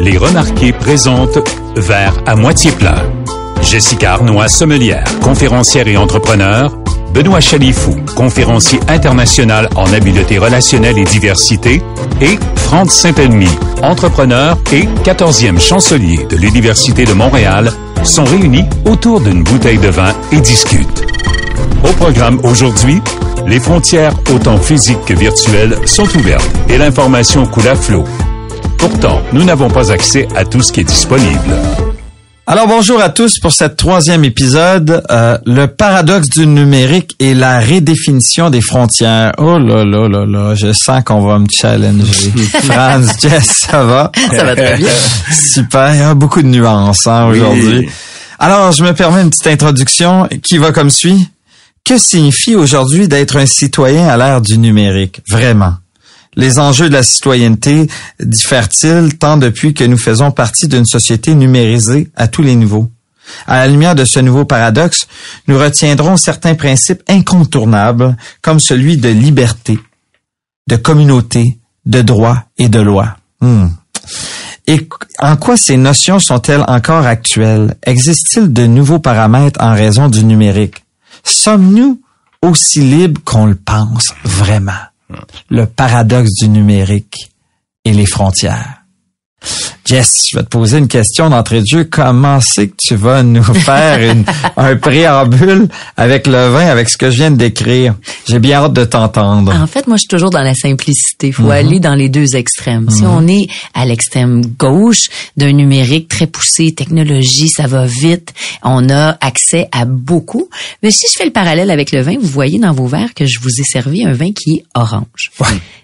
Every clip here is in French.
Les Remarqués présente Vers à moitié plein. Jessica Arnois, sommelière, conférencière et entrepreneur. Benoît Chalifou, conférencier international en habileté relationnelle et diversité. Et Franck Saint-Elmy, entrepreneur et 14e chancelier de l'Université de Montréal, sont réunis autour d'une bouteille de vin et discutent. Au programme aujourd'hui, les frontières autant physiques que virtuelles sont ouvertes et l'information coule à flot. Pourtant, nous n'avons pas accès à tout ce qui est disponible. Alors bonjour à tous pour cette troisième épisode, euh, le paradoxe du numérique et la redéfinition des frontières. Oh là là là là, je sens qu'on va me challenger. Franz, Jess, ça va? Ça va très bien. Super, il y a beaucoup de nuances hein, aujourd'hui. Alors, je me permets une petite introduction qui va comme suit? Que signifie aujourd'hui d'être un citoyen à l'ère du numérique? Vraiment. Les enjeux de la citoyenneté diffèrent-ils tant depuis que nous faisons partie d'une société numérisée à tous les niveaux? À la lumière de ce nouveau paradoxe, nous retiendrons certains principes incontournables comme celui de liberté, de communauté, de droit et de loi. Hmm. Et en quoi ces notions sont-elles encore actuelles? Existe-t-il de nouveaux paramètres en raison du numérique? Sommes-nous aussi libres qu'on le pense vraiment? Le paradoxe du numérique et les frontières. Jess, je vais te poser une question d'entrée de jeu. Comment c'est que tu vas nous faire un préambule avec le vin, avec ce que je viens de décrire? J'ai bien hâte de t'entendre. En fait, moi, je suis toujours dans la simplicité. Il faut Mhm. aller dans les deux extrêmes. Si on est à l'extrême gauche d'un numérique très poussé, technologie, ça va vite, on a accès à beaucoup. Mais si je fais le parallèle avec le vin, vous voyez dans vos verres que je vous ai servi un vin qui est orange.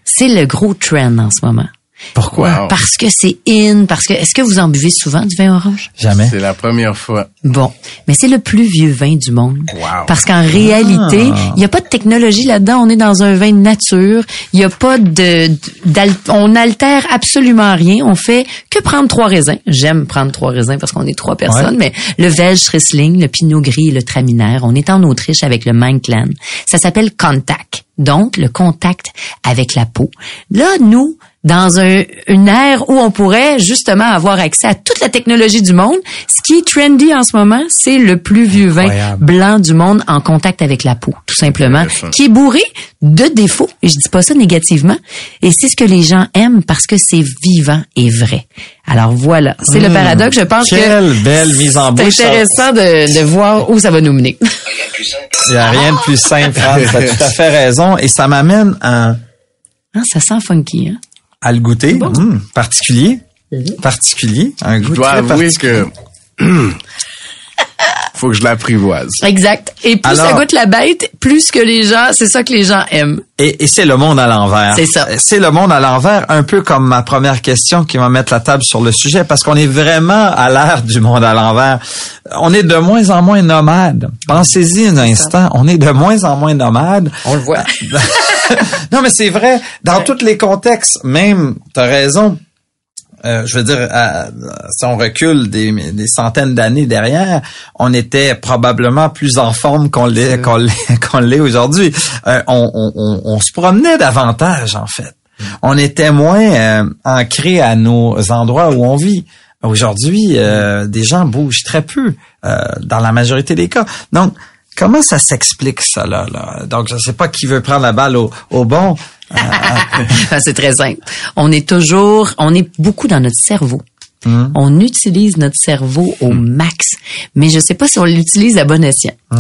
C'est le gros trend en ce moment. Pourquoi? Parce que c'est in, parce que est-ce que vous en buvez souvent du vin orange? Jamais. C'est la première fois. Bon, mais c'est le plus vieux vin du monde. Wow. Parce qu'en réalité, il n'y a pas de technologie là-dedans. On est dans un vin de nature. Il n'y a pas de, d'al- on n'altère absolument rien. On fait que prendre trois raisins. J'aime prendre trois raisins parce qu'on est trois personnes, mais le Welsch Riesling, le Pinot Gris et le Traminer. On est en Autriche avec le Menklan. Ça s'appelle Contact. Donc, le contact avec la peau. Là, nous, dans un, une ère où on pourrait justement avoir accès à toute la technologie du monde, ce qui est trendy en ce moment, c'est le plus vieux vin blanc du monde en contact avec la peau, tout simplement, qui est bourré de défauts. Et je dis pas ça négativement. Et c'est ce que les gens aiment parce que c'est vivant et vrai. Alors voilà, c'est le paradoxe. Je pense Hmm. Quelle que belle mise en bouche. c'est intéressant de, de voir où ça va nous mener. Il n'y a rien de plus simple. Tu as tout à fait raison. Et ça m'amène à, Ah, ça sent funky, hein? À le goûter. Hmm, particulier. Particulier. Un goût Je dois très avouer particulier. que faut que je l'apprivoise. Exact. Et plus Alors- ça goûte la bête, plus que les gens, c'est ça que les gens aiment. Et, et c'est le monde à l'envers. C'est ça. C'est le monde à l'envers, un peu comme ma première question qui va mettre la table sur le sujet, parce qu'on est vraiment à l'ère du monde à l'envers. On est de moins en moins nomades. Pensez-y un instant, on est de moins en moins nomades. On le voit. non, mais c'est vrai, dans tous les contextes, même, t'as raison, euh, je veux dire, à- si on recule des, des centaines d'années derrière, on était probablement plus en forme qu'on l'est qu'on l'est qu'on l'est aujourd'hui. Euh, on, on, on, on se promenait davantage en fait. On était moins euh, ancré à nos endroits où on vit. Aujourd'hui, euh, des gens bougent très peu euh, dans la majorité des cas. Donc, comment ça s'explique ça là, là? Donc, je sais pas qui veut prendre la balle au, au bon. Ah, c'est très simple. On est toujours, on est beaucoup dans notre cerveau. Hmm. On utilise notre cerveau au max, mais je sais pas si on l'utilise à bon escient.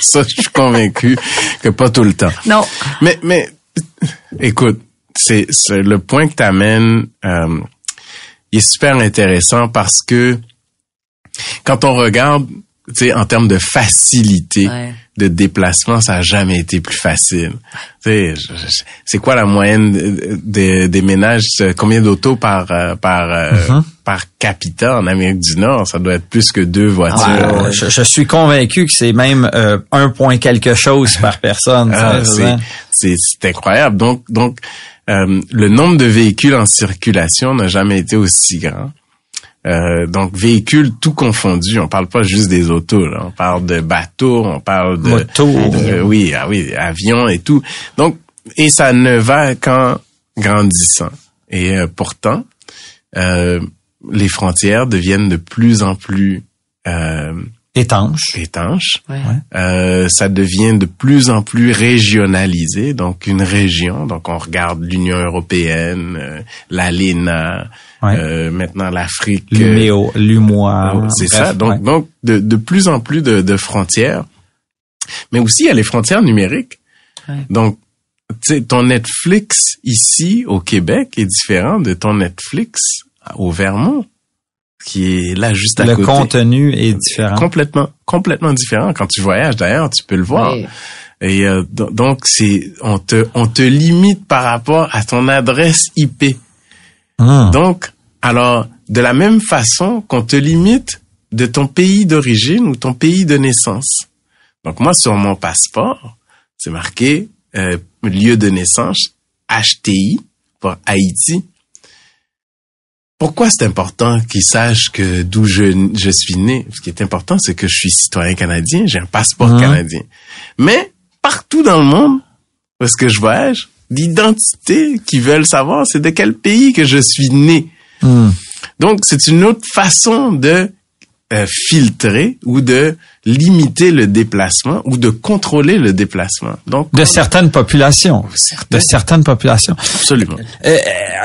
Ça, je suis convaincu que pas tout le temps. Non. Mais, mais, écoute, c'est, le point que tu amènes, il est super intéressant parce que quand on regarde, sais, en termes de facilité Ouais. de déplacement, ça a jamais été plus facile. C'est quoi la moyenne de- de- des ménages c'est Combien d'autos par euh, par euh, par capita en Amérique du Nord? Ça doit être plus que deux voitures. Euh, je, je suis convaincu que c'est même euh, un point quelque chose par personne. Ah, c'est, incroyable. Donc, donc euh, le nombre de véhicules en circulation n'a jamais été aussi grand. Euh, donc, véhicules tout confondus. On parle pas juste des autos. Là. On parle de bateaux, on parle de... Moto. de- oui, ah oui, avions et tout. Donc, et ça ne va qu'en grandissant. Et euh, pourtant, euh, les frontières deviennent de plus en plus euh, Étanche. étanches. Ouais. Euh, ça devient de plus en plus régionalisé, donc une région. Donc on regarde l'Union européenne, euh, l'ALENA, Ouais. euh, maintenant l'Afrique. euh, Luméo, Lumois. Oh, c'est ça. Donc, ouais. donc de, de plus en plus de, de frontières. Mais aussi, il y a les frontières numériques. Ouais. Donc, tu sais, ton Netflix ici au Québec est différent de ton Netflix au Vermont, qui est là juste à le côté. contenu est différent. Complètement, complètement différent. Quand tu voyages d'ailleurs, tu peux le voir. Ouais. Et euh, do- donc, c'est on te on te limite par rapport à ton adresse IP. Hum. Donc, alors, de la même façon qu'on te limite de ton pays d'origine ou ton pays de naissance. Donc, moi, sur mon passeport, c'est marqué euh, lieu de naissance, HTI, pour Haïti. Pourquoi c'est important qu'ils sachent que d'où je, je suis né? Ce qui est important, c'est que je suis citoyen canadien, j'ai un passeport Mhm. canadien. Mais partout dans le monde, parce que je voyage, l'identité qu'ils veulent savoir, c'est de quel pays que je suis né. Hum. Donc, c'est une autre façon de euh, filtrer ou de limiter le déplacement ou de contrôler le déplacement. Donc, De certaines populations. De certaines populations. absolument. Euh,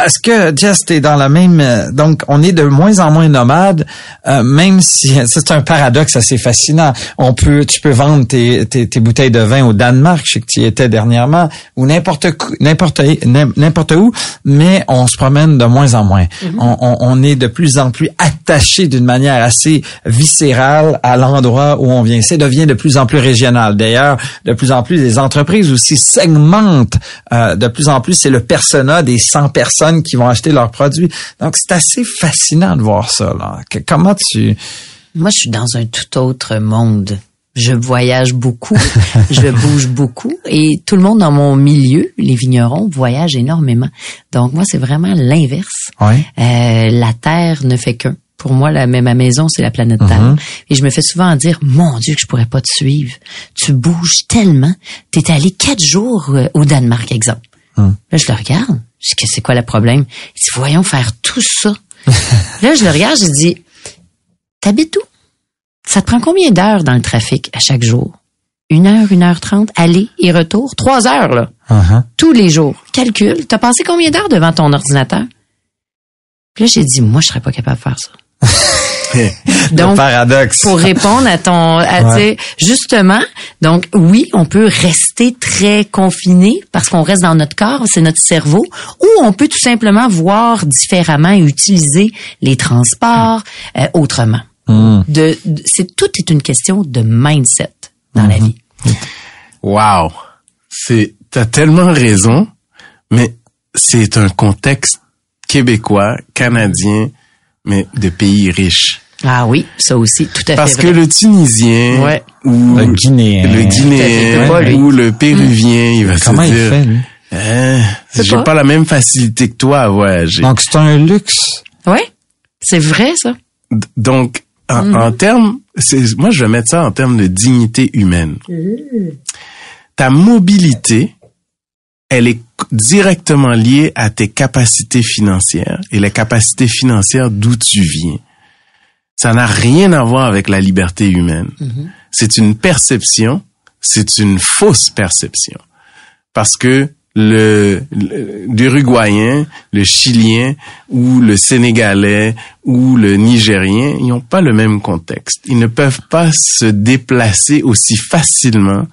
Est-ce que Jess, t'es dans la même euh, donc on est de moins en moins nomades, euh, même si c'est un paradoxe assez fascinant. On peut, tu peux vendre tes, tes, tes bouteilles de vin au Danemark, je sais que tu y étais dernièrement, ou n'importe n'importe n'importe où, mais on se promène de moins en moins. on, on, on est de plus en plus attaché d'une manière assez viscérale à l'endroit où on vient. Ça devient de plus en plus régional. D'ailleurs, de plus en plus les entreprises aussi segmentent euh, de plus en plus. C'est le persona des 100 personnes qui vont acheter leurs produits. Donc, c'est assez fascinant de voir ça. Là. Que- comment tu... Moi, je suis dans un tout autre monde. Je voyage beaucoup, je bouge beaucoup et tout le monde dans mon milieu, les vignerons, voyagent énormément. Donc moi, c'est vraiment l'inverse. Ouais. Euh, la Terre ne fait qu'un. Pour moi, la, mais ma maison, c'est la planète Terre. Mhm. Et je me fais souvent dire, mon Dieu, que je pourrais pas te suivre. Tu bouges tellement. T'es allé quatre jours euh, au Danemark, exemple. Mhm. Là, je le regarde. Je dis, que c'est quoi le problème? Il dit, voyons faire tout ça. là, je le regarde, je dis, t'habites où? Ça te prend combien d'heures dans le trafic à chaque jour? Une heure, une heure trente, aller et retour? Trois heures, là. Uh-huh. Tous les jours. Calcule. T'as passé combien d'heures devant ton ordinateur? Puis là, j'ai dit, moi, je serais pas capable de faire ça. le Donc, paradoxe. pour répondre à ton, à, Ouais. justement, donc oui, on peut rester très confiné parce qu'on reste dans notre corps, c'est notre cerveau, ou on peut tout simplement voir différemment et utiliser les transports euh, autrement. Hum. De, de- c'est tout est une question de mindset dans la vie. Wow. C'est, t'as tellement raison, mais c'est un contexte québécois, canadien, mais de pays riches. Ah oui, ça aussi, tout à Parce fait que vrai. le Tunisien Ouais. ou Le Guinéen. le ou le Péruvien, il va Comment se il dire, fait, lui? Hein, C'est j'ai pas. pas la même facilité que toi à voyager. Donc, c'est un luxe. Ouais, c'est vrai ça. D- Donc, en, en termes, c'est, moi, je vais mettre ça en termes de dignité humaine. Ta mobilité, elle est directement liée à tes capacités financières et les capacités financières d'où tu viens. Ça n'a rien à voir avec la liberté humaine. C'est une perception, c'est une fausse perception. Parce que le, le- l'Uruguayen, le Chilien ou le Sénégalais ou le Nigérien, ils n'ont pas le même contexte. Ils ne peuvent pas se déplacer aussi facilement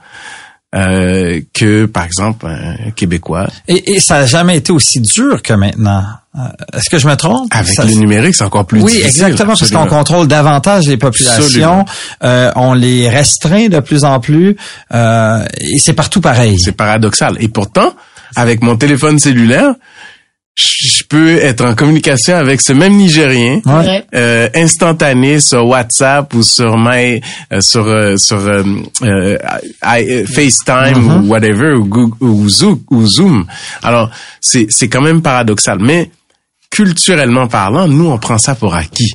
euh, que, par exemple, un Québécois. Et, et ça n'a jamais été aussi dur que maintenant. Euh, Est-ce que je me trompe? Avec Ça- le numérique, c'est encore plus oui, difficile. exactement, parce qu'on contrôle davantage les populations, euh, on les restreint de plus en plus, euh, et c'est partout pareil. C'est paradoxal. Et pourtant, avec mon téléphone cellulaire, je peux être en communication avec ce même Nigérien Ouais. Euh, instantané sur WhatsApp ou sur my euh, sur euh, sur euh, euh, I- FaceTime Mm-hmm. ou whatever ou, Google, ou Zoom ou Zoom. Alors c'est c'est quand même paradoxal, mais culturellement parlant, nous on prend ça pour acquis.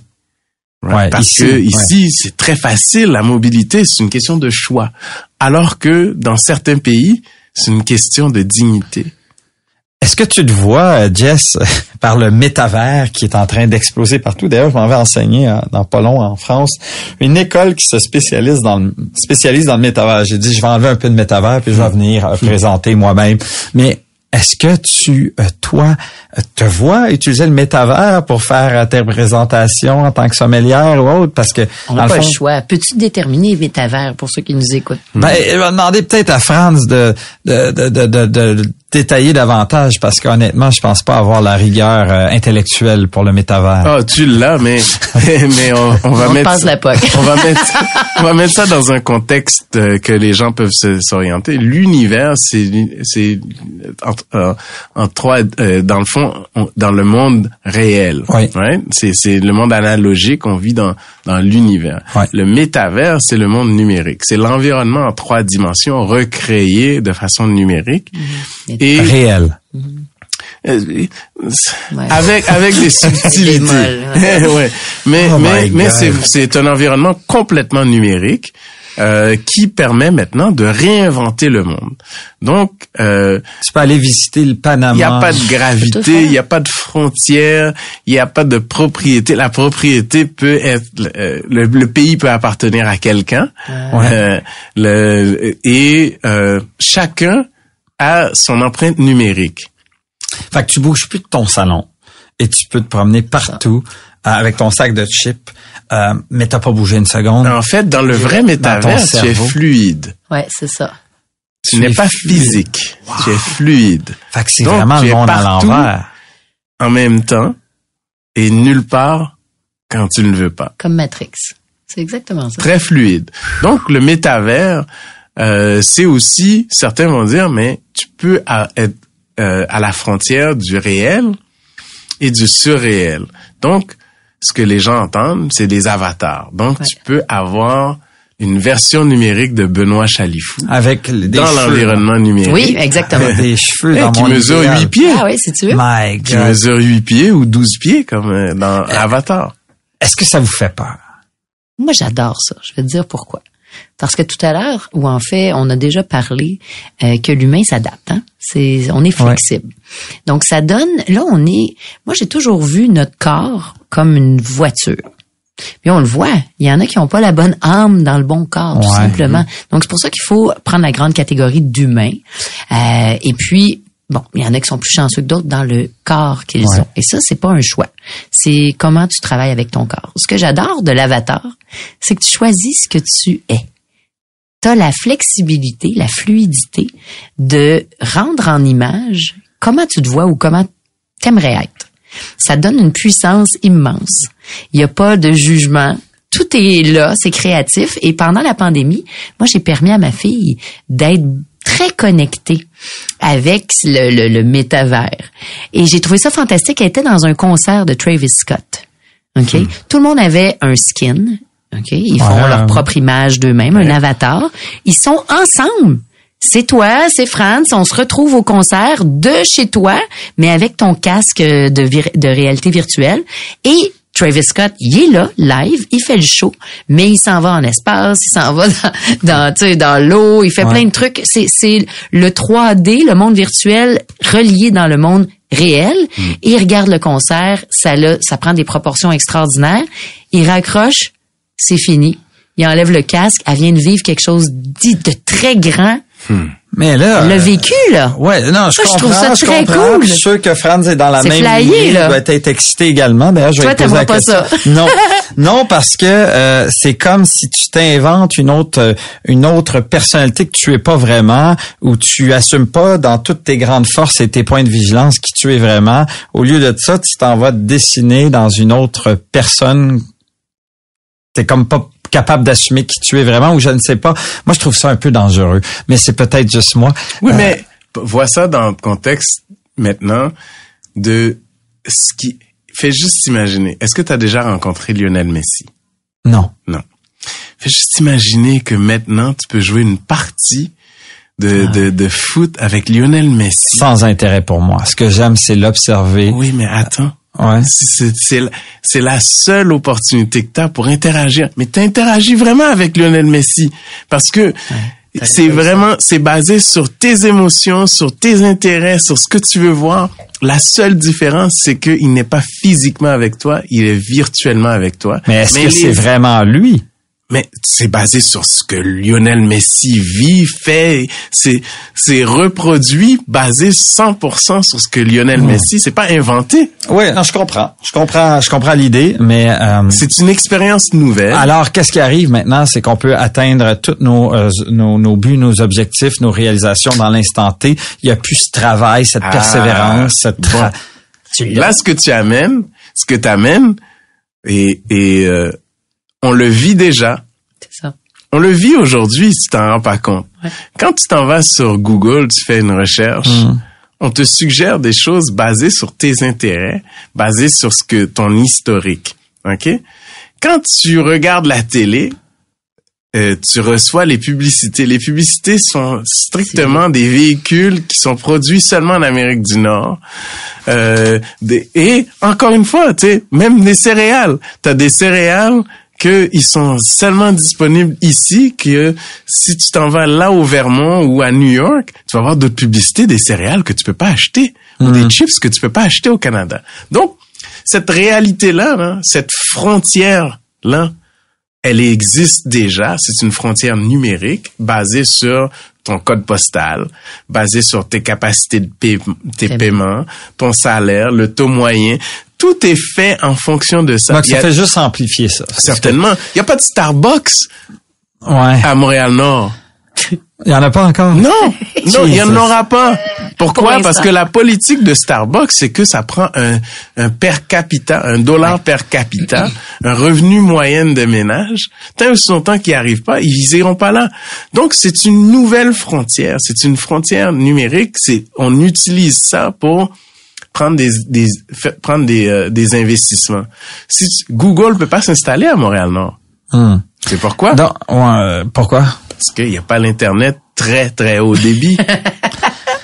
Right? Ouais, Parce ici, que ouais. ici c'est très facile la mobilité, c'est une question de choix, alors que dans certains pays c'est une question de dignité. Est-ce que tu te vois, euh, Jess, par le métavers qui est en train d'exploser partout? D'ailleurs, je m'en vais enseigner euh, dans pas long en France une école qui se spécialise dans le spécialise dans le métavers. J'ai dit, je vais enlever un peu de métavers puis je vais venir euh, présenter moi-même. Mais est-ce que tu, euh, toi, te vois utiliser le métavers pour faire tes représentations en tant que sommelière ou autre? Parce que, On n'a le pas le fond, choix. Peux-tu déterminer métavers pour ceux qui nous écoutent? ben, il va demander peut-être à Franz de, de, de, de- de détailler davantage parce qu'honnêtement, je pense pas avoir la rigueur euh, intellectuelle pour le métavers. Ah, tu l'as, mais mais on, on va On mettre passe poque. on va mettre on va mettre ça dans un contexte euh, que les gens peuvent s'orienter. L'univers, c'est c'est en, euh, en trois euh, dans le fond on- dans le monde réel. Oui. Ouais? C'est c'est le monde analogique, on vit dans dans l'univers. Ouais. Le métavers, c'est le monde numérique. C'est l'environnement en trois dimensions recréé de façon numérique. Et Réel. euh, Ouais. avec avec des subtilités. molles, ouais. Mais Oh mais mais c'est c'est un environnement complètement numérique euh, qui permet maintenant de réinventer le monde. Donc euh, Tu peux aller visiter le Panama. il n'y a pas de gravité, il n'y a pas de frontières, il n'y a pas de propriété. La propriété peut être euh, le, le pays peut appartenir à quelqu'un. Euh, le, et euh, chacun a son empreinte numérique. Fait que tu bouges plus de ton salon et tu peux te promener partout euh, avec ton sac de chips, euh, mais t'as pas bougé une seconde. En fait, dans le vrai métavers, tu es fluide. Ouais, c'est ça. Tu Tu n'es es pas fluide. physique. Tu es fluide. Fait que c'est Donc, vraiment le monde à partout. l'envers. En même temps, et nulle part quand tu ne veux pas. Comme Matrix. C'est exactement ça. Très fluide. Donc, le métavers, euh, c'est aussi, certains vont dire, mais tu peux à- être euh, à la frontière du réel et du surréel. Donc, ce que les gens entendent, c'est des avatars. Donc, Ouais. tu peux avoir une version numérique de Benoît Chalifou Avec des dans cheveux. l'environnement numérique. Oui, exactement. Avec des cheveux dans qui mon mesure idéal. 8 pieds. Ah oui, si tu veux. My Qui God. mesure 8 pieds ou 12 pieds, comme euh, dans Avatar. Est-ce que ça vous fait peur? Moi, j'adore ça. Je vais te dire pourquoi. Parce que tout à l'heure, ou en fait, on a déjà parlé euh, que l'humain s'adapte. Hein? C'est, on est flexible. Donc, ça donne. Là, on est. Moi, j'ai toujours vu notre corps comme une voiture. Puis on le voit, il y en a qui n'ont pas la bonne âme dans le bon corps, tout simplement. Donc c'est pour ça qu'il faut prendre la grande catégorie d'humains. Euh, et puis, bon, il y en a qui sont plus chanceux que d'autres dans le corps qu'ils Ouais. ont. Et ça, c'est pas un choix. C'est comment tu travailles avec ton corps. Ce que j'adore de l'avatar, c'est que tu choisis ce que tu es. Tu as la flexibilité, la fluidité de rendre en image comment tu te vois ou comment t'aimerais être. Ça donne une puissance immense. Il n'y a pas de jugement. Tout est là, c'est créatif. Et pendant la pandémie, moi, j'ai permis à ma fille d'être très connectée avec le, le, le métavers. Et j'ai trouvé ça fantastique. Elle était dans un concert de Travis Scott. OK? Tout le monde avait un skin. OK? Ils font Ouais. leur propre image d'eux-mêmes, un avatar. Ils sont ensemble. C'est toi, c'est Franz, on se retrouve au concert de chez toi, mais avec ton casque de, de réalité virtuelle. Et Travis Scott, il est là, live, il fait le show, mais il s'en va en espace, il s'en va dans, dans, tu sais, dans l'eau, il fait Ouais. plein de trucs. C'est, c'est le 3D, le monde virtuel relié dans le monde réel. Et il regarde le concert, ça, là, ça prend des proportions extraordinaires. Il raccroche, c'est fini. Il enlève le casque, elle vient de vivre quelque chose dit de très grand. Mais là. Le euh, vécu, là. Ouais, non, je Ça, je trouve ça très comprends. cool. Je suis sûr que Franz est dans la même flyé, là. Il doit être excité également. D'ailleurs, je vais Toi, poser la pas question. Non, non, parce que euh, c'est comme si tu t'inventes une autre, euh, une autre personnalité que tu es pas vraiment, ou tu assumes pas dans toutes tes grandes forces et tes points de vigilance qui tu es vraiment. Au lieu de ça, tu t'en vas te dessiner dans une autre personne. T'es comme pas capable d'assumer qui tu es vraiment, ou je ne sais pas. Moi, je trouve ça un peu dangereux, mais c'est peut-être juste moi. Oui, Euh, mais vois ça dans le contexte maintenant de ce qui fait juste imaginer. Est-ce que tu as déjà rencontré Lionel Messi? Non. Non. Fais juste imaginer que maintenant tu peux jouer une partie de, Ah. de, de foot avec Lionel Messi. sans intérêt pour moi. Ce que j'aime, c'est l'observer. Oui, mais attends. Ouais. C'est- la- seule opportunité que tu as pour interagir. Mais tu interagis vraiment avec Lionel Messi. Parce que C'est vraiment, c'est basé sur tes émotions, sur tes intérêts, sur ce que tu veux voir. La seule différence, c'est qu'il n'est pas physiquement avec toi, il est virtuellement avec toi. Mais est-ce que les- c'est vraiment lui? Mais c'est basé sur ce que Lionel Messi vit, fait, c'est c'est reproduit basé 100% sur ce que Lionel Messi, c'est pas inventé. Oui, non, je comprends. Je comprends, je comprends l'idée, mais euh, C'est une expérience nouvelle. alors qu'est-ce qui arrive maintenant, c'est qu'on peut atteindre tous nos, euh, nos nos buts, nos objectifs, nos réalisations dans l'instant T. Il y a plus ce travail, cette Ah, persévérance, cette tra- bon. Là, ce que tu amènes, ce que tu amènes, et, et euh, on le vit déjà. C'est ça. On le vit aujourd'hui, si tu t'en rends pas compte. Ouais. Quand tu t'en vas sur Google, tu fais une recherche, Mm. on te suggère des choses basées sur tes intérêts, basées sur ce que ton historique. OK? Quand tu regardes la télé, euh, tu reçois les publicités. Les publicités sont strictement des véhicules qui sont produits seulement en Amérique du Nord. Euh, des- et encore une fois, tu sais, même des céréales. Tu as des céréales que ils sont seulement disponibles ici que si tu t'en vas là au Vermont ou à New York, tu vas avoir d'autres publicités des céréales que tu peux pas acheter ou des chips que tu peux pas acheter au Canada. Donc cette réalité là, là cette frontière là, elle existe déjà. C'est une frontière numérique basée sur ton code postal, basée sur tes capacités de paie- tes Paiement. paiements, ton salaire, le taux moyen. Tout est fait en fonction de ça. Donc, ça a- fait juste amplifier ça. certainement. Il n'y a pas de Starbucks Ouais. à Montréal-Nord. Il y en a pas encore. Non, non, il n'y en aura pas. Pour Pourquoi? Parce que la politique de Starbucks, c'est que ça prend un, un per capita, un dollar per capita, un revenu moyen de ménage. Tant aussi longtemps qu'ils n'y arrivent pas, ils iront pas là. Donc, c'est une nouvelle frontière. C'est une frontière numérique. C'est, on utilise ça pour prendre des, des prendre des, euh, des investissements. Si tu- Google peut pas s'installer à Montréal-Nord. Hum. C'est pourquoi? Ouais, euh, pourquoi? Parce qu'il n'y a pas l'Internet très, très haut débit.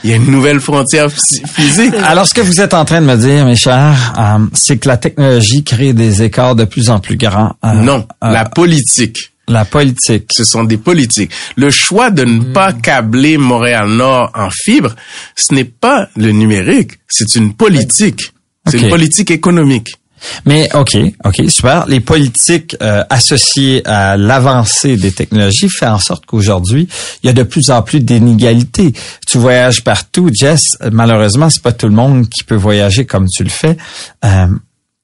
Il y a une nouvelle frontière phys- physique. Alors, ce que vous êtes en train de me dire, mes chers, euh, c'est que la technologie crée des écarts de plus en plus grands. Euh, Non, euh, la politique. La politique. Ce sont des politiques. Le choix de ne pas câbler Montréal-Nord en fibre, ce n'est pas le numérique, c'est une politique. C'est une politique économique. Mais OK, OK, super. Les politiques euh, associées à l'avancée des technologies fait en sorte qu'aujourd'hui, il y a de plus en plus d'inégalités. Tu voyages partout, Jess. Malheureusement, c'est pas tout le monde qui peut voyager comme tu le fais. Euh,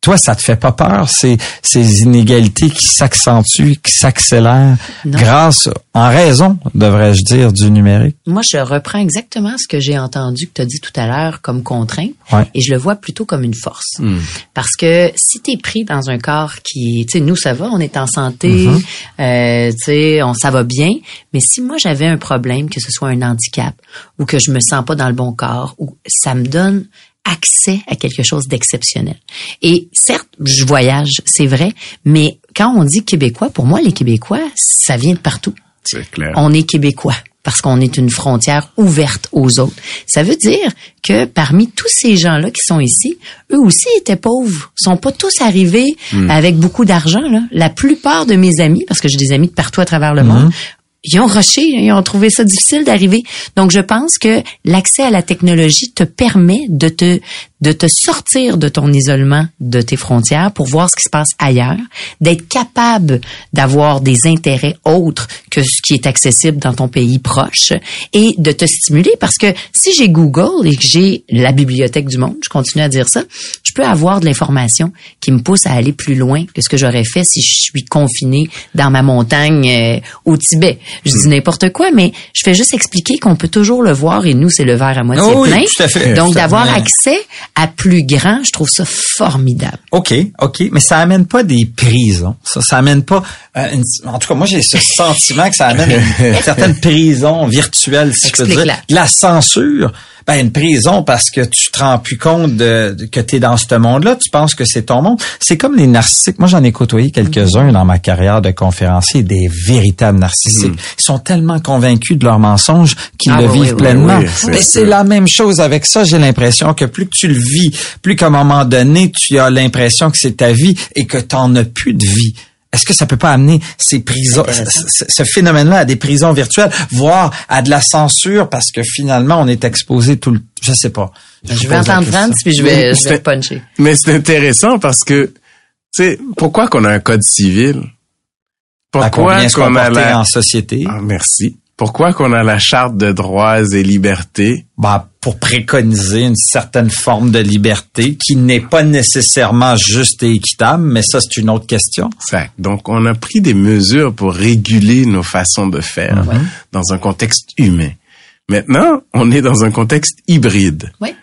toi, ça te fait pas peur ces ces inégalités qui s'accentuent, qui s'accélèrent grâce, en raison, devrais-je dire, du numérique? Moi, je reprends exactement ce que j'ai entendu que tu as dit tout à l'heure comme contrainte Ouais. et je le vois plutôt comme une force. Parce que si tu es pris dans un corps qui, tu sais, nous, ça va, on est en santé, euh, tu sais, on, ça va bien, mais si moi, j'avais un problème, que ce soit un handicap ou que je me sens pas dans le bon corps, ou ça me donne accès à quelque chose d'exceptionnel. Et certes, je voyage, c'est vrai, mais quand on dit québécois, pour moi, les Québécois, ça vient de partout C'est clair. on est québécois parce qu'on est une frontière ouverte aux autres. Ça veut dire que parmi tous ces gens-là qui sont ici, eux aussi étaient pauvres. Ils sont pas tous arrivés avec beaucoup d'argent. Là. La plupart de mes amis, parce que j'ai des amis de partout à travers le monde, ils ont rushé, ils ont trouvé ça difficile d'arriver. Donc je pense que l'accès à la technologie te permet de te de te sortir de ton isolement, de tes frontières pour voir ce qui se passe ailleurs, d'être capable d'avoir des intérêts autres que ce qui est accessible dans ton pays proche et de te stimuler parce que si j'ai Google et que j'ai la bibliothèque du monde, je continue à dire ça, je peux avoir de l'information qui me pousse à aller plus loin que ce que j'aurais fait si je suis confiné dans ma montagne euh, au Tibet. Je dis n'importe quoi, mais je fais juste expliquer qu'on peut toujours le voir et nous, c'est le verre à moitié Oh oui, plein. tout à fait. Donc, d'avoir accès à plus grand, je trouve ça formidable. OK, OK, mais ça amène pas des prisons. Ça, ça amène pas. euh, une- en tout cas, moi, j'ai ce sentiment que ça amène une, certaine prison virtuelle, si je peux dire. De La censure. Ben, une prison parce que tu te rends plus compte de, de- que tu es dans ce monde-là, tu penses que c'est ton monde. C'est comme les narcissiques. Moi, j'en ai côtoyé quelques-uns dans ma carrière de conférencier, des véritables narcissiques. Ils sont tellement convaincus de leurs mensonges qu'ils Ah le oui, vivent oui, pleinement. oui, Mais c'est la même chose avec ça. J'ai l'impression que plus que tu le vis, plus qu'à un moment donné, tu as l'impression que c'est ta vie et que tu n'en as plus de vie. Est-ce que ça peut pas amener ces prisons, ce, ce phénomène-là à des prisons virtuelles, voire à de la censure parce que finalement on est exposé tout le, je sais pas. Je, vais entendre France puis je vais, je vais puncher. Mais c'est intéressant parce que, tu sais, pourquoi qu'on a un code civil? Pourquoi qu'on a la... en société? Ah, merci. Pourquoi qu'on a la charte de droits et libertés? Bah, pour préconiser une certaine forme de liberté qui n'est pas nécessairement juste et équitable, mais ça, c'est une autre question. Exact. Donc, on a pris des mesures pour réguler nos façons de faire mhm. dans un contexte humain. Maintenant, on est dans un contexte hybride. Oui.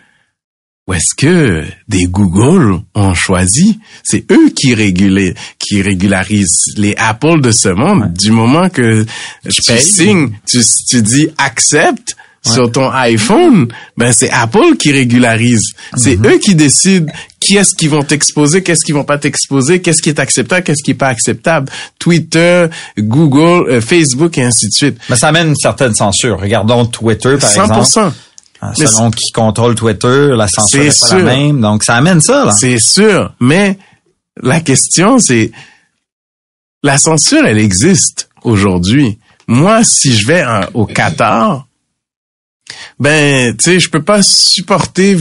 Où est-ce que des Google ont choisi? C'est eux qui régulent, qui régularisent les Apple de ce monde. Du moment que tu signes, tu, tu dis accepte, sur ton iPhone, ben c'est Apple qui régularise. C'est mm-hmm. eux qui décident qui est-ce qu'ils vont t'exposer, qu'est-ce qu'ils vont pas t'exposer, qu'est-ce qui est acceptable, qu'est-ce qui est pas acceptable. Twitter, Google, euh, Facebook et ainsi de suite. Mais ça amène une certaine censure. Regardons Twitter par 100%. exemple. Ah, selon qui contrôle Twitter, la censure est, pas la même. Donc, ça amène ça, là. C'est sûr. Mais la question, c'est, la censure, elle existe aujourd'hui. Moi, si je vais au Qatar, ben, tu sais, je peux pas supporter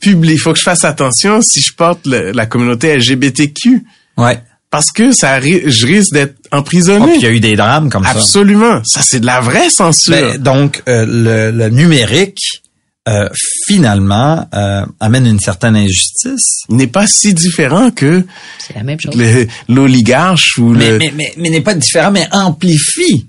public. Il faut que je fasse attention si je porte la communauté LGBTQ. Ouais. Parce que ça, je risque d'être emprisonné. Oh, il y a eu des drames comme ça. Absolument. Ça, c'est de la vraie censure. Ben, donc, euh, le, le, numérique euh, finalement euh, amène une certaine injustice. N'est pas si différent que la même chose. l'oligarche ou mais, le... mais, mais, mais n'est pas différent, mais amplifie.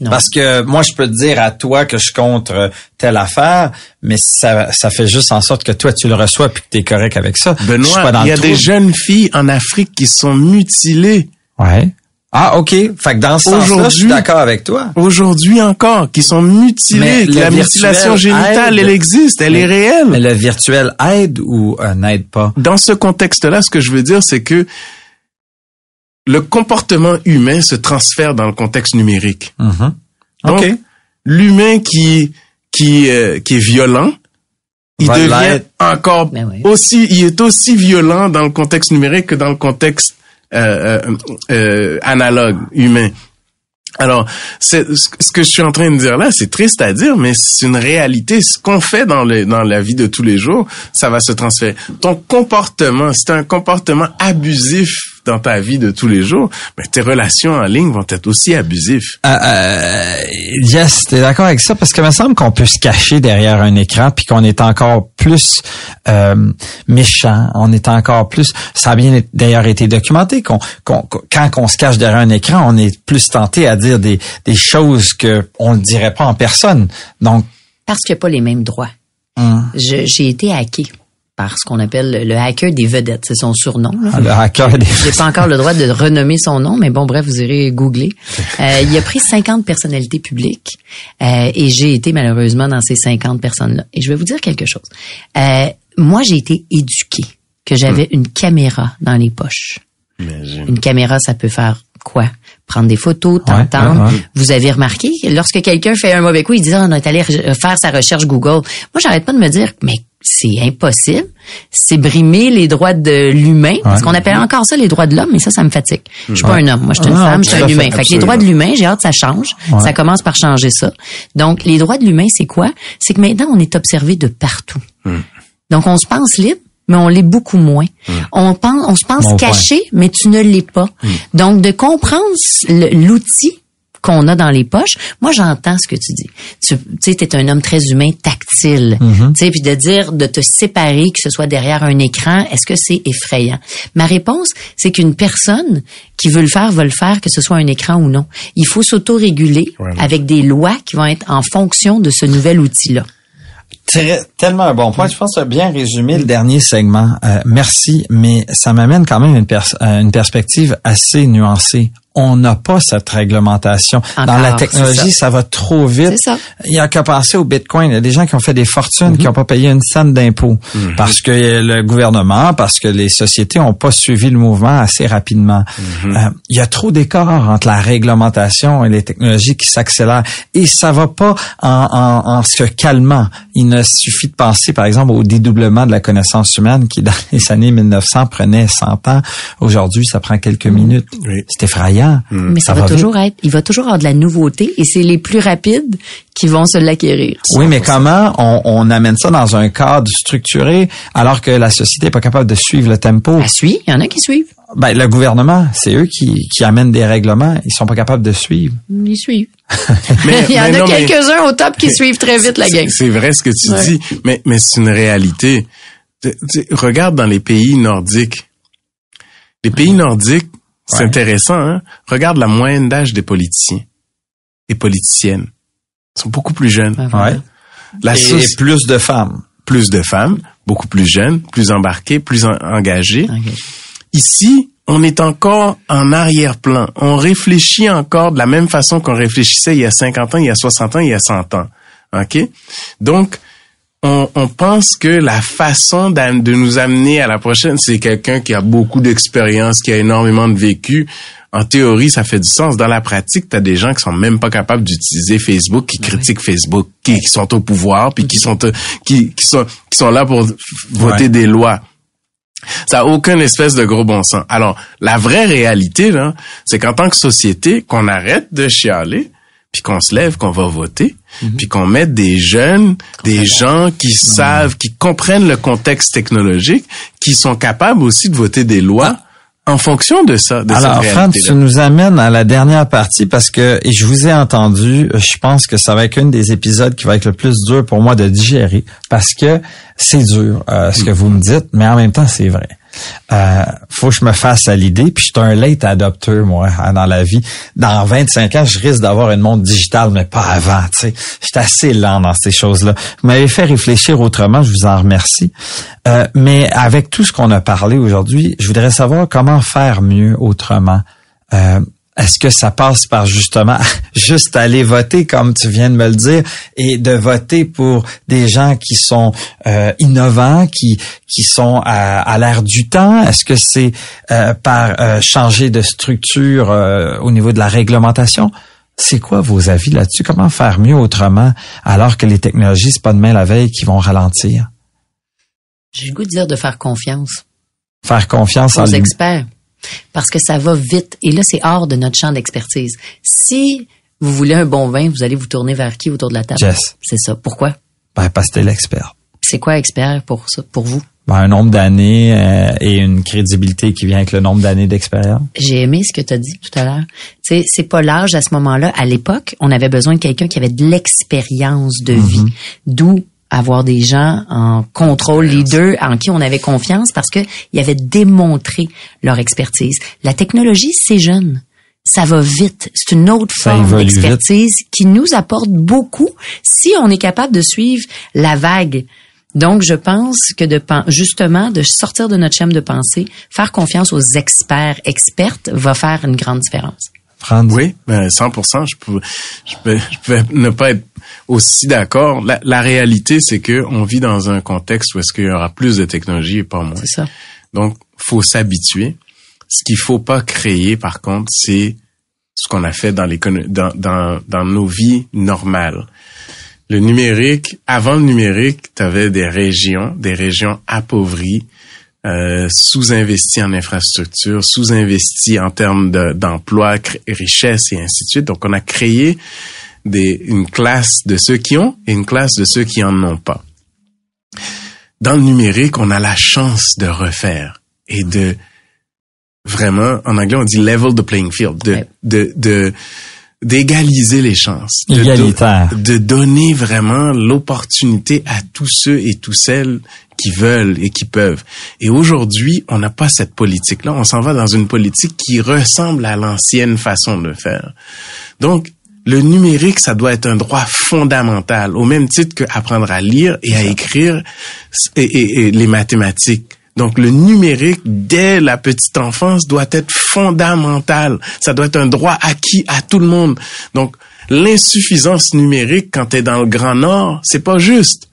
Non. Parce que moi, je peux te dire à toi que je contre telle affaire, mais ça, ça fait juste en sorte que toi, tu le reçois puis que tu es correct avec ça. Benoît, il y a des jeunes filles en Afrique qui sont mutilées. Ouais. Ah, OK. Fait que dans ce sens-là, je suis d'accord avec toi. Aujourd'hui encore, qui sont mutilés. La mutilation génitale, elle existe, elle est réelle. Mais le virtuel aide ou euh, n'aide pas? Dans ce contexte-là, ce que je veux dire, c'est que le comportement humain se transfère dans le contexte numérique. Mm-hmm. Donc, l'humain qui qui euh, qui est violent, il devient encore ben aussi, il est aussi violent dans le contexte numérique que dans le contexte euh, euh, euh, analogue, humain. Alors, c'est, ce que je suis en train de dire là, c'est triste à dire, mais c'est une réalité. Ce qu'on fait dans, le, dans la vie de tous les jours, ça va se transférer. Ton comportement, c'est un comportement abusif dans ta vie de tous les jours, mais tes relations en ligne vont être aussi abusives. Euh, euh, yes, t'es d'accord avec ça parce que me semble qu'on peut se cacher derrière un écran puis qu'on est encore plus euh, méchant, on est encore plus. Ça a bien d'ailleurs été documenté qu'on, quand on se cache derrière un écran, on est plus tenté à dire des, des choses que on ne dirait pas en personne. Donc parce qu'il n'y a pas les mêmes droits. Hum. J'ai été hacké par ce qu'on appelle le hacker des vedettes. C'est son surnom. Là. Ah, le hacker des J'ai pas encore le droit de renommer son nom, mais bon, bref, vous irez googler. Euh, il a pris 50 personnalités publiques euh, et j'ai été malheureusement dans ces 50 personnes-là. Et je vais vous dire quelque chose. Euh, moi, j'ai été éduquée que j'avais hmm. une caméra dans les poches. Une caméra, ça peut faire quoi? Prendre des photos, t'entendre. Vous avez remarqué, lorsque quelqu'un fait un mauvais coup, il dit, ah, on est allé faire sa recherche Google. Moi, j'arrête pas de me dire, mais c'est impossible. C'est brimer les droits de l'humain. Parce qu'on appelle encore ça les droits de l'homme, mais ça, ça me fatigue. Je suis pas un homme. Moi, je suis une ah, femme, je suis un humain. Fait, que les droits de l'humain, j'ai hâte que ça change. Ça commence par changer ça. Donc, les droits de l'humain, c'est quoi? C'est que maintenant, on est observé de partout. Hmm. Donc, on se pense libre, mais on l'est beaucoup moins. Hmm. On pense, on se pense caché, mais tu ne l'es pas. Hmm. Donc, de comprendre l'outil qu'on a dans les poches. Moi, j'entends ce que tu dis. Tu sais, es un homme très humain, tactile. Mm-hmm. Tu sais, puis de dire de te séparer, que ce soit derrière un écran, est-ce que c'est effrayant? Ma réponse, c'est qu'une personne qui veut le faire va le faire, que ce soit un écran ou non. Il faut s'autoréguler avec des lois qui vont être en fonction de ce nouvel outil-là. Tellement un bon point. Je pense que bien résumé le dernier segment. Euh, merci, mais ça m'amène quand même une, une perspective assez nuancée. On n'a pas cette réglementation. Dans la technologie, ça. va trop vite. C'est ça. Il y a qu'à penser au Bitcoin. Il y a des gens qui ont fait des fortunes, Mhm. qui n'ont pas payé une scène d'impôt parce que le gouvernement, parce que les sociétés n'ont pas suivi le mouvement assez rapidement. Mhm. Euh, il y a trop d'écart entre la réglementation et les technologies qui s'accélèrent. Et ça va pas en, en, en se calmant. Il ne suffit de penser, par exemple, au dédoublement de la connaissance humaine qui, dans les années 1900, prenait 100 ans. Aujourd'hui, ça prend quelques minutes. Oui. C'est effrayant. Mais ça, va, toujours être, il va toujours avoir de la nouveauté et c'est les plus rapides qui vont se l'acquérir. Oui, mais comment on, on amène ça dans un cadre structuré alors que la société n'est pas capable de suivre le tempo? À suivre, il y en a qui suivent. Ben, le gouvernement, c'est eux qui, qui amènent des règlements. Ils sont pas capables de suivre. Ils suivent. Mais- il y en mais a quelques-uns au top qui suivent très vite la gang. C'est vrai ce que tu Ouais. dis, mais, mais c'est une réalité. Tu- tu- regarde dans les pays nordiques. Les pays nordiques, c'est Ouais. intéressant, hein? Regarde la moyenne d'âge des politiciens et politiciennes. Ils sont beaucoup plus jeunes. Ouais, voilà. Ouais. La Et, plus de femmes. plus de femmes, beaucoup plus jeunes, plus embarquées, plus en- engagées. Ici, on est encore en arrière-plan. On réfléchit encore de la même façon qu'on réfléchissait il y a 50 ans, il y a 60 ans, il y a 100 ans. OK? Donc, on, on pense que la façon de nous amener à la prochaine, c'est quelqu'un qui a beaucoup d'expérience, qui a énormément de vécu. En théorie, ça fait du sens. Dans la pratique, tu as des gens qui sont même pas capables d'utiliser Facebook, qui critiquent Facebook, qui, qui sont au pouvoir, puis qui sont euh, qui, qui sont qui sont là pour voter Ouais. des lois. Ça a aucun espèce de gros bon sens. Alors, la vraie réalité, là, c'est qu'en tant que société, qu'on arrête de chialer, puis qu'on se lève, qu'on va voter, puis qu'on mette des jeunes, des gens qui savent, qui comprennent le contexte technologique, qui sont capables aussi de voter des lois en fonction de ça, de Alors, cette Fran, tu nous amènes à la dernière partie parce que, et je vous ai entendu, je pense que ça va être une des épisodes qui va être le plus dur pour moi de digérer parce que c'est dur, euh, ce que vous me dites, mais en même temps, c'est vrai. Euh, faut que je me fasse à l'idée, puis je suis un late adopteur, moi, hein, dans la vie. Dans 25 ans, je risque d'avoir une montre digitale, mais pas avant, sais. J'étais assez lent dans ces choses-là. Vous m'avez fait réfléchir autrement, je vous en remercie. Euh, mais avec tout ce qu'on a parlé aujourd'hui, je voudrais savoir comment faire mieux autrement. Euh, est-ce que ça passe par justement juste aller voter comme tu viens de me le dire et de voter pour des gens qui sont euh, innovants, qui qui sont à, à l'ère du temps? Est-ce que c'est euh, par euh, changer de structure euh, au niveau de la réglementation? C'est quoi vos avis là-dessus? Comment faire mieux autrement alors que les technologies c'est pas demain la veille qui vont ralentir? J'ai le goût de dire de faire confiance. Faire confiance aux experts. Parce que ça va vite. Et là, c'est hors de notre champ d'expertise. Si vous voulez un bon vin, vous allez vous tourner vers qui autour de la table? Jess. C'est ça. Pourquoi? Ben, parce que t'es l'expert. C'est quoi expert pour ça, pour vous? Ben, un nombre d'années euh, et une crédibilité qui vient avec le nombre d'années d'expérience. J'ai aimé ce que tu as dit tout à l'heure. Tu sais, c'est pas l'âge à ce moment-là. À l'époque, on avait besoin de quelqu'un qui avait de l'expérience de vie. D'où avoir des gens en contrôle, leader, en qui on avait confiance parce que ils avaient démontré leur expertise. La technologie, c'est jeune. Ça va vite. C'est une autre Ça forme d'expertise qui nous apporte beaucoup si on est capable de suivre la vague. Donc, je pense que de justement de sortir de notre chaîne de pensée, faire confiance aux experts, expertes, va faire une grande différence. Franz? Oui, ben 100%. Je peux, je peux, je peux ne pas être aussi d'accord. La, la réalité, c'est que on vit dans un contexte où est-ce qu'il y aura plus de technologie et pas moins. C'est ça. Donc, faut s'habituer. Ce qu'il faut pas créer, par contre, c'est ce qu'on a fait dans, l'écono- dans, dans, dans nos vies normales. Le numérique, avant le numérique, tu avais des régions, des régions appauvries, euh, sous-investies en infrastructures, sous-investies en termes de- d'emploi, cré- richesse et ainsi de suite. Donc, on a créé des, une classe de ceux qui ont et une classe de ceux qui en ont pas. Dans le numérique, on a la chance de refaire et de vraiment, en anglais, on dit level the playing field, de, de, de, d'égaliser les chances. De- de donner vraiment l'opportunité à tous ceux et toutes celles qui veulent et qui peuvent. Et aujourd'hui, on n'a pas cette politique-là. On s'en va dans une politique qui ressemble à l'ancienne façon de faire. Donc, le numérique, ça doit être un droit fondamental, au même titre que apprendre à lire et à écrire et, et- et les mathématiques. Donc le numérique dès la petite enfance doit être fondamental. Ça doit être un droit acquis à tout le monde. Donc l'insuffisance numérique quand tu es dans le Grand Nord, c'est pas juste.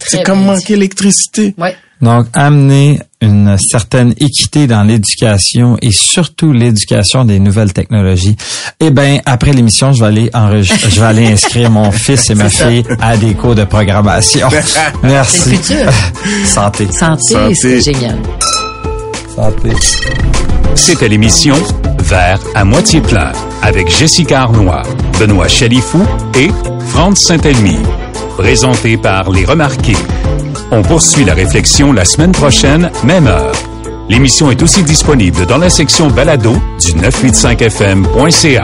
C'est comme manquer l'électricité. Ouais. Donc, amener une certaine équité dans l'éducation et surtout l'éducation des nouvelles technologies. Eh ben, après l'émission, je vais aller enregistrer, je vais aller inscrire mon fils et ma fille à des cours de programmation. Merci. C'est le futur. Santé. Santé, Santé. c'est génial. Santé. C'était l'émission Vert à moitié plein avec Jessica Arnois, Benoît Chalifou et Franz Saint-Elmy. Présenté par Les Remarqués. On poursuit la réflexion la semaine prochaine, même heure. L'émission est aussi disponible dans la section balado du 985fm.ca.